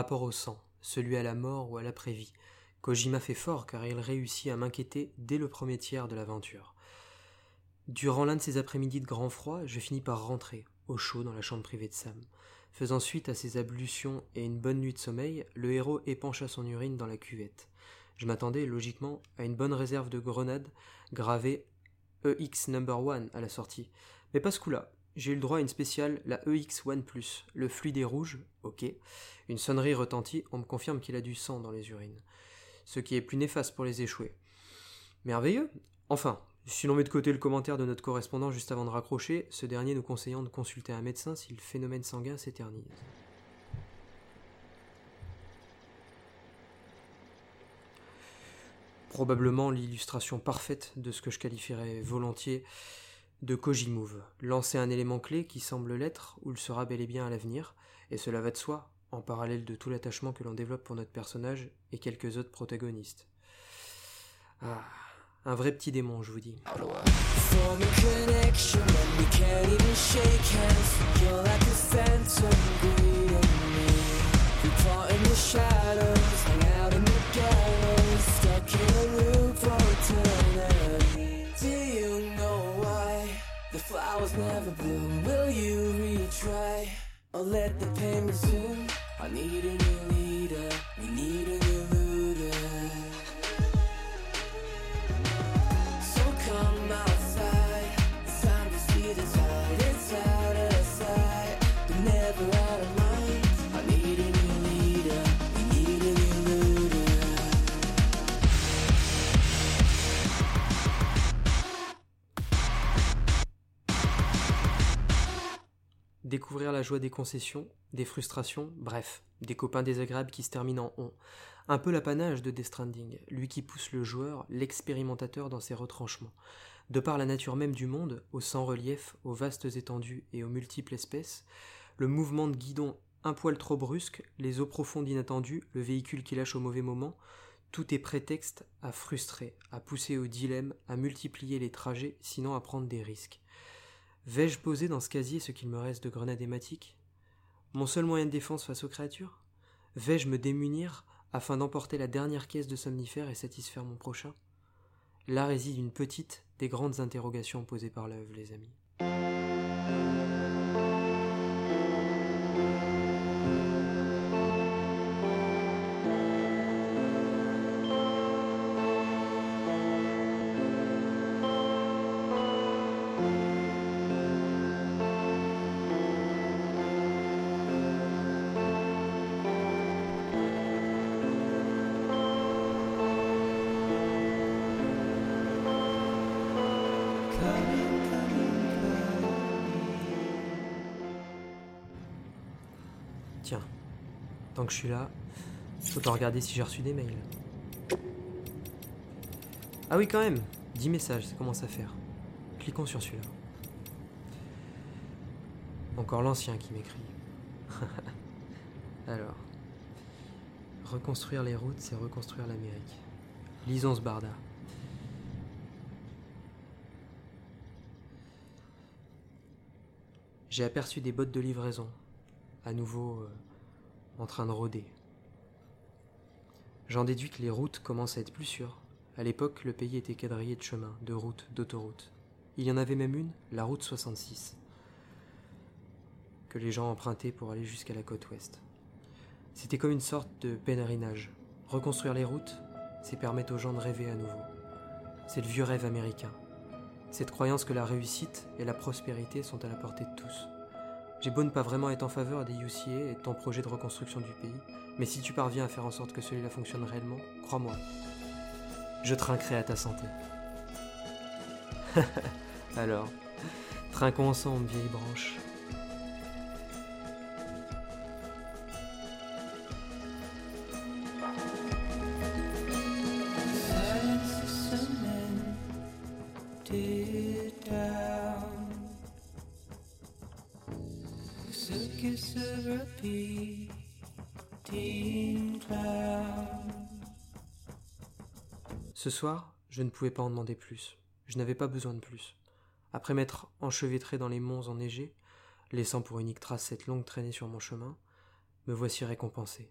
rapport au sang, celui à la mort ou à l'après-vie. Kojima fait fort car il réussit à m'inquiéter dès le premier tiers de l'aventure. Durant l'un de ces après-midi de grand froid, je finis par rentrer, au chaud, dans la chambre privée de Sam. Faisant suite à ses ablutions et une bonne nuit de sommeil, le héros épancha son urine dans la cuvette. Je m'attendais, logiquement, à une bonne réserve de grenades gravée EX Number One à la sortie. Mais pas ce coup-là. J'ai eu le droit à une spéciale, la EX One Plus. Le fluide est rouge, ok. Une sonnerie retentit, on me confirme qu'il a du sang dans les urines. Ce qui est plus néfaste pour les échouer. Merveilleux Enfin, si l'on met de côté le commentaire de notre correspondant juste avant de raccrocher, ce dernier nous conseillant de consulter un médecin si le phénomène sanguin s'éternise. Probablement l'illustration parfaite de ce que je qualifierais volontiers de Kojimove. Lancer un élément clé qui semble l'être ou le sera bel et bien à l'avenir, et cela va de soi, en parallèle de tout l'attachement que l'on développe pour notre personnage et quelques autres protagonistes. Ah, un vrai petit démon, je vous dis. Or let the pain resume? I need a new leader. We need Découvrir la joie des concessions, des frustrations, bref, des copains désagréables qui se terminent en on. Un peu l'apanage de Death Stranding, lui qui pousse le joueur, l'expérimentateur dans ses retranchements. De par la nature même du monde, aux sans relief, aux vastes étendues et aux multiples espèces, le mouvement de guidon un poil trop brusque, les eaux profondes inattendues, le véhicule qui lâche au mauvais moment, tout est prétexte à frustrer, à pousser au dilemme, à multiplier les trajets, sinon à prendre des risques. Vais-je poser dans ce casier ce qu'il me reste de grenades hématiques? Mon seul moyen de défense face aux créatures? Vais-je me démunir afin d'emporter la dernière caisse de somnifères et satisfaire mon prochain? Là réside une petite des grandes interrogations posées par l'œuvre, les amis. Tiens, tant que je suis là, pas regarder si j'ai reçu des mails. Ah oui, quand même 10 messages, ça commence à faire. Cliquons sur celui-là. Encore l'ancien qui m'écrit. Alors. Reconstruire les routes, c'est reconstruire l'Amérique. Lisons ce barda. J'ai aperçu des bottes de livraison, à nouveau euh, en train de rôder. J'en déduis que les routes commencent à être plus sûres. À l'époque, le pays était quadrillé de chemins, de routes, d'autoroutes. Il y en avait même une, la route 66, que les gens empruntaient pour aller jusqu'à la côte ouest. C'était comme une sorte de pèlerinage. Reconstruire les routes, c'est permettre aux gens de rêver à nouveau. C'est le vieux rêve américain. Cette croyance que la réussite et la prospérité sont à la portée de tous. J'ai beau ne pas vraiment être en faveur des UCA et de ton projet de reconstruction du pays, mais si tu parviens à faire en sorte que celui-là fonctionne réellement, crois-moi, je trinquerai à ta santé. Alors, trinquons ensemble, vieille branche. Je ne pouvais pas en demander plus. Je n'avais pas besoin de plus. Après m'être enchevêtré dans les monts enneigés, laissant pour unique trace cette longue traînée sur mon chemin, me voici récompensé.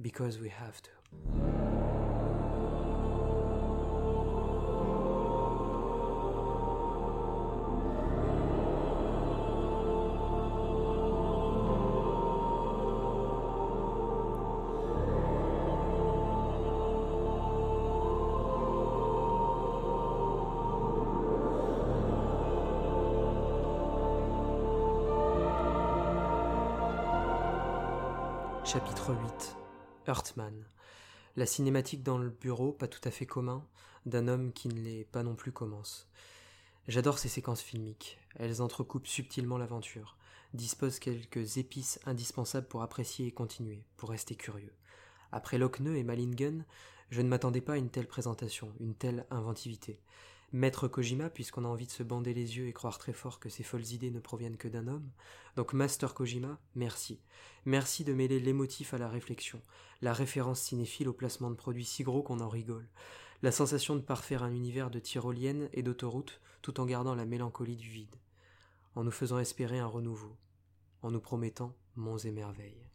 because we have to. Chapitre 8 Hurtman. La cinématique dans le bureau, pas tout à fait commun, d'un homme qui ne l'est pas non plus commence. J'adore ces séquences filmiques. Elles entrecoupent subtilement l'aventure, disposent quelques épices indispensables pour apprécier et continuer, pour rester curieux. Après Lockney et Malingen, je ne m'attendais pas à une telle présentation, une telle inventivité. Maître Kojima, puisqu'on a envie de se bander les yeux et croire très fort que ces folles idées ne proviennent que d'un homme. Donc Master Kojima, merci. Merci de mêler l'émotif à la réflexion, la référence cinéphile au placement de produits si gros qu'on en rigole, la sensation de parfaire un univers de tyrolienne et d'autoroute tout en gardant la mélancolie du vide, en nous faisant espérer un renouveau, en nous promettant monts et merveilles.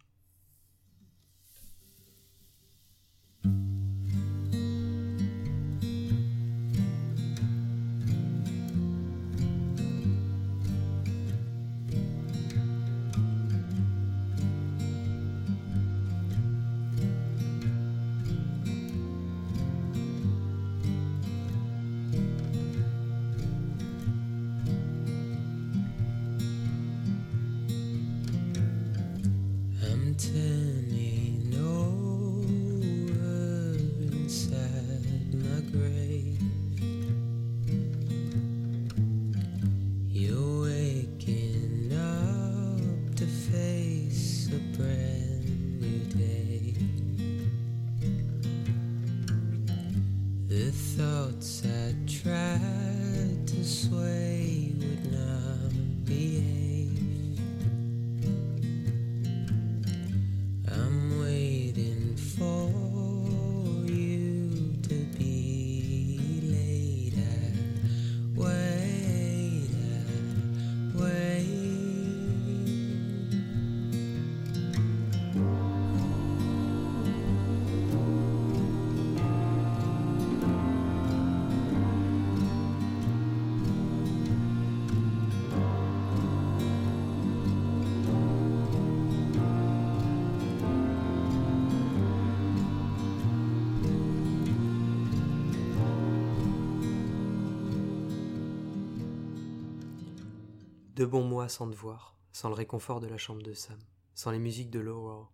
Deux bons mois sans te voir, sans le réconfort de la chambre de Sam, sans les musiques de Laura.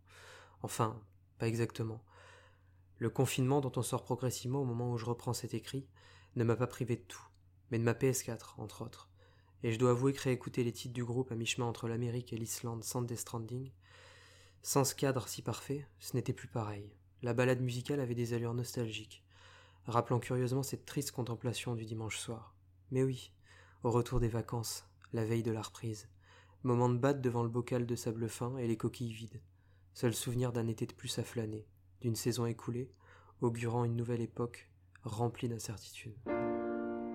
Enfin, pas exactement. Le confinement dont on sort progressivement au moment où je reprends cet écrit ne m'a pas privé de tout, mais de ma PS4, entre autres. Et je dois avouer que réécouter les titres du groupe à mi-chemin entre l'Amérique et l'Islande sans Stranding, sans ce cadre si parfait, ce n'était plus pareil. La balade musicale avait des allures nostalgiques, rappelant curieusement cette triste contemplation du dimanche soir. Mais oui, au retour des vacances, la veille de la reprise. Moment de batte devant le bocal de sable fin et les coquilles vides. Seul souvenir d'un été de plus à flâner, d'une saison écoulée, augurant une nouvelle époque remplie d'incertitudes.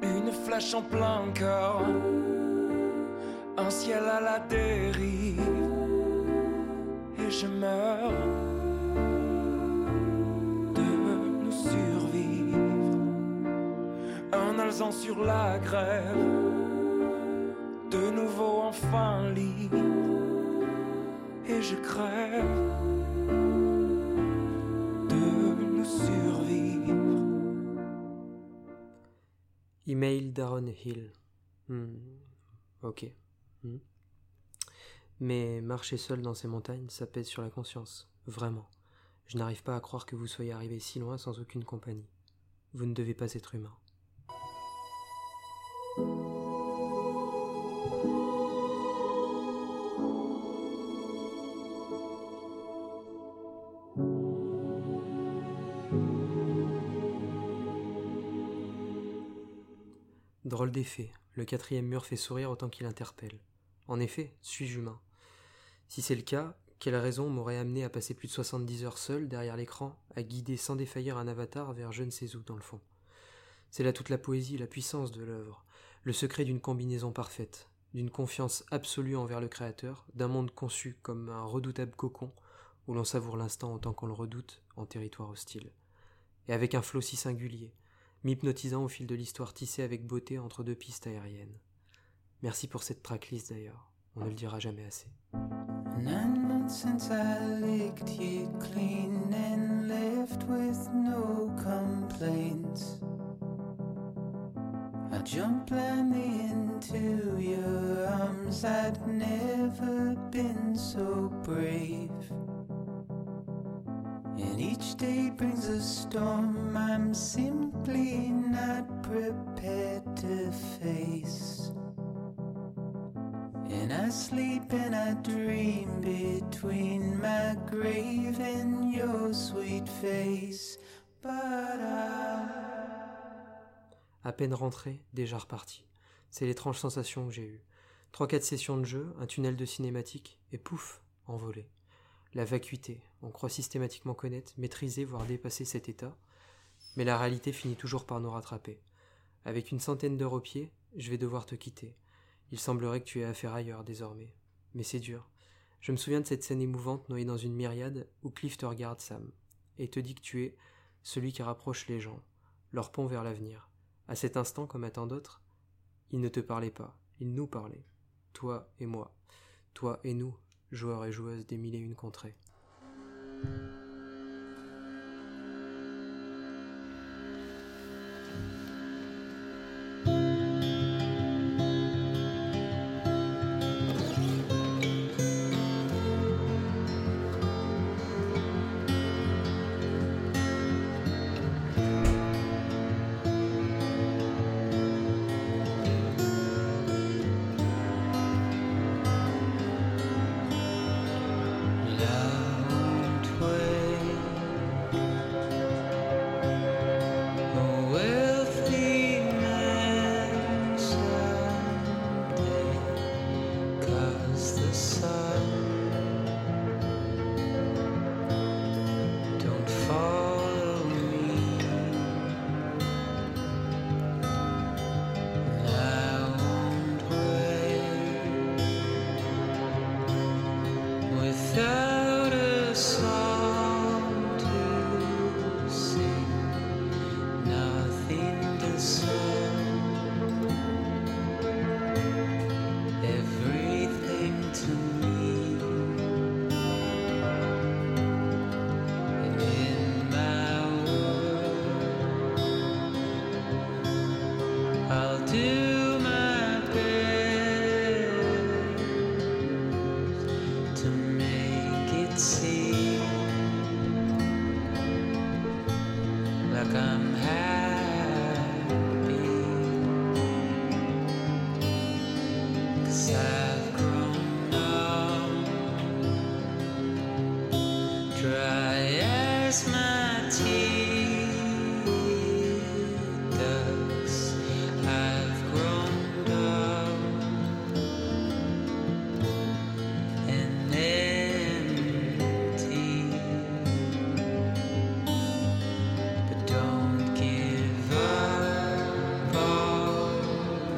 Une flèche en plein cœur, un ciel à la dérive, et je meurs de nous survivre. Un alzan sur la grève nouveau enfin et je crève de nous survivre. Email d'Aaron Hill. Hmm, ok. Hmm. Mais marcher seul dans ces montagnes, ça pèse sur la conscience. Vraiment. Je n'arrive pas à croire que vous soyez arrivé si loin sans aucune compagnie. Vous ne devez pas être humain. Drôle d'effet, le quatrième mur fait sourire autant qu'il interpelle. En effet, suis-je humain? Si c'est le cas, quelle raison m'aurait amené à passer plus de 70 heures seul derrière l'écran, à guider sans défaillir un avatar vers je ne sais où dans le fond? C'est là toute la poésie, la puissance de l'œuvre, le secret d'une combinaison parfaite, d'une confiance absolue envers le Créateur, d'un monde conçu comme un redoutable cocon où l'on savoure l'instant autant qu'on le redoute en territoire hostile. Et avec un flot si singulier, m'hypnotisant au fil de l'histoire tissée avec beauté entre deux pistes aériennes. Merci pour cette tracklist d'ailleurs, on ne le dira jamais assez. Nine months since I licked you clean and left with no complaints. I jumped blindly into your arms. I'd never been so brave. Each day brings a storm I'm simply not prepared to face. And I sleep and I dream between my grave and your sweet face. But I. À peine rentré, déjà reparti. C'est l'étrange sensation que j'ai eue. Trois, quatre sessions de jeu, un tunnel de cinématique, et pouf, envolé. La vacuité, on croit systématiquement connaître, maîtriser, voire dépasser cet état, mais la réalité finit toujours par nous rattraper. Avec une centaine d'heures au pied, je vais devoir te quitter. Il semblerait que tu aies affaire ailleurs désormais. Mais c'est dur. Je me souviens de cette scène émouvante noyée dans une myriade où Cliff te regarde, Sam, et te dit que tu es celui qui rapproche les gens, leur pont vers l'avenir. À cet instant, comme à tant d'autres, il ne te parlait pas, il nous parlait. Toi et moi. Toi et nous, joueurs et joueuses des mille et une contrées.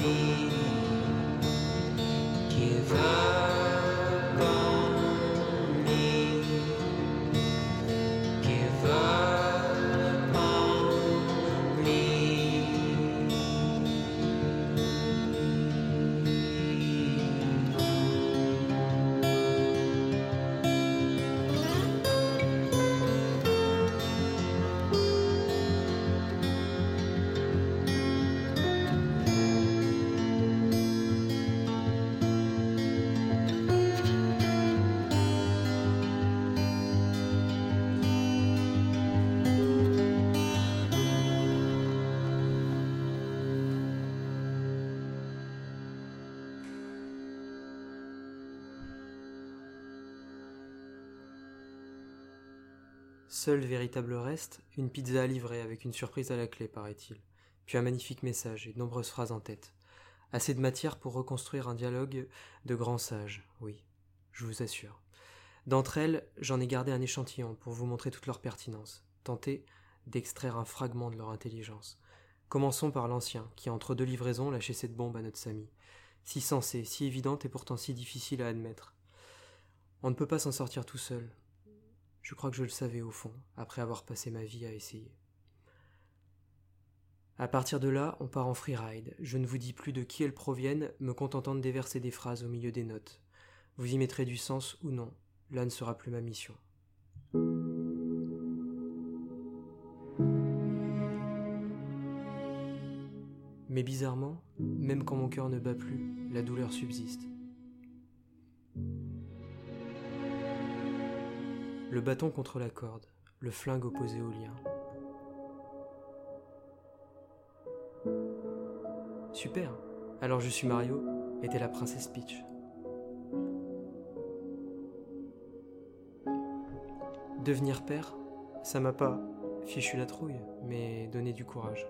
Me. Seul véritable reste, une pizza à livrer avec une surprise à la clé, paraît-il, puis un magnifique message et nombreuses phrases en tête. Assez de matière pour reconstruire un dialogue de grands sages, oui, je vous assure. D'entre elles, j'en ai gardé un échantillon pour vous montrer toute leur pertinence, tenter d'extraire un fragment de leur intelligence. Commençons par l'ancien, qui entre deux livraisons lâchait cette bombe à notre Samy. Si sensée, si évidente et pourtant si difficile à admettre. On ne peut pas s'en sortir tout seul. Je crois que je le savais au fond, après avoir passé ma vie à essayer. À partir de là, on part en freeride. Je ne vous dis plus de qui elles proviennent, me contentant de déverser des phrases au milieu des notes. Vous y mettrez du sens ou non, là ne sera plus ma mission. Mais bizarrement, même quand mon cœur ne bat plus, la douleur subsiste. Le bâton contre la corde, le flingue opposé au lien. Super, alors je suis Mario et t'es la princesse Peach. Devenir père, ça m'a pas fichu la trouille, mais donné du courage.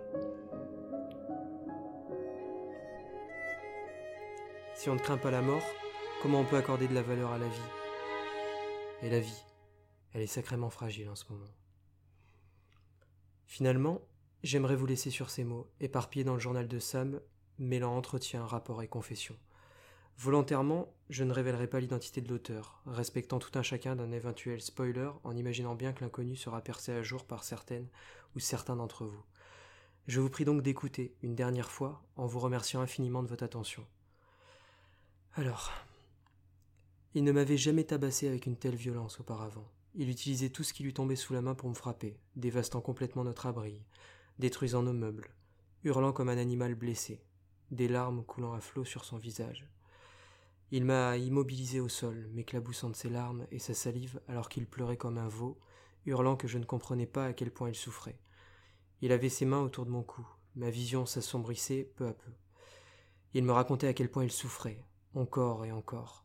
Si on ne craint pas la mort, comment on peut accorder de la valeur à la vie? Et la vie, elle est sacrément fragile en ce moment. Finalement, j'aimerais vous laisser sur ces mots, éparpillés dans le journal de Sam, mêlant entretien, rapport et confession. Volontairement, je ne révélerai pas l'identité de l'auteur, respectant tout un chacun d'un éventuel spoiler en imaginant bien que l'inconnu sera percé à jour par certaines ou certains d'entre vous. Je vous prie donc d'écouter une dernière fois en vous remerciant infiniment de votre attention. Alors, il ne m'avait jamais tabassé avec une telle violence auparavant. Il utilisait tout ce qui lui tombait sous la main pour me frapper, dévastant complètement notre abri, détruisant nos meubles, hurlant comme un animal blessé, des larmes coulant à flot sur son visage. Il m'a immobilisé au sol, m'éclaboussant de ses larmes et sa salive alors qu'il pleurait comme un veau, hurlant que je ne comprenais pas à quel point il souffrait. Il avait ses mains autour de mon cou, ma vision s'assombrissait peu à peu. Il me racontait à quel point il souffrait, encore et encore.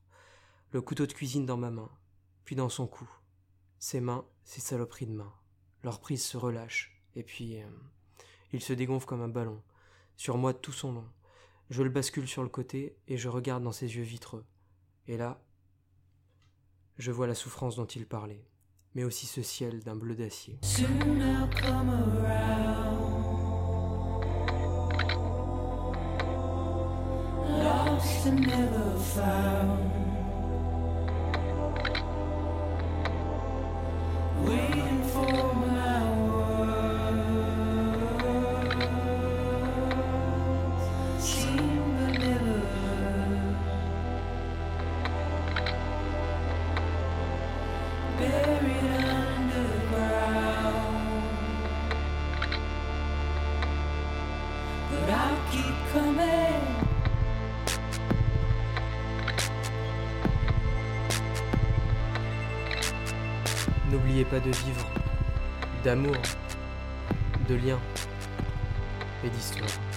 Le couteau de cuisine dans ma main, puis dans son cou. Ses mains, ses saloperies de mains. Leur prise se relâche, et puis euh, il se dégonfle comme un ballon, sur moi tout son long. Je le bascule sur le côté et je regarde dans ses yeux vitreux. Et là, je vois la souffrance dont il parlait, mais aussi ce ciel d'un bleu d'acier. waiting Pas de vivre, d'amour, de liens et d'histoire.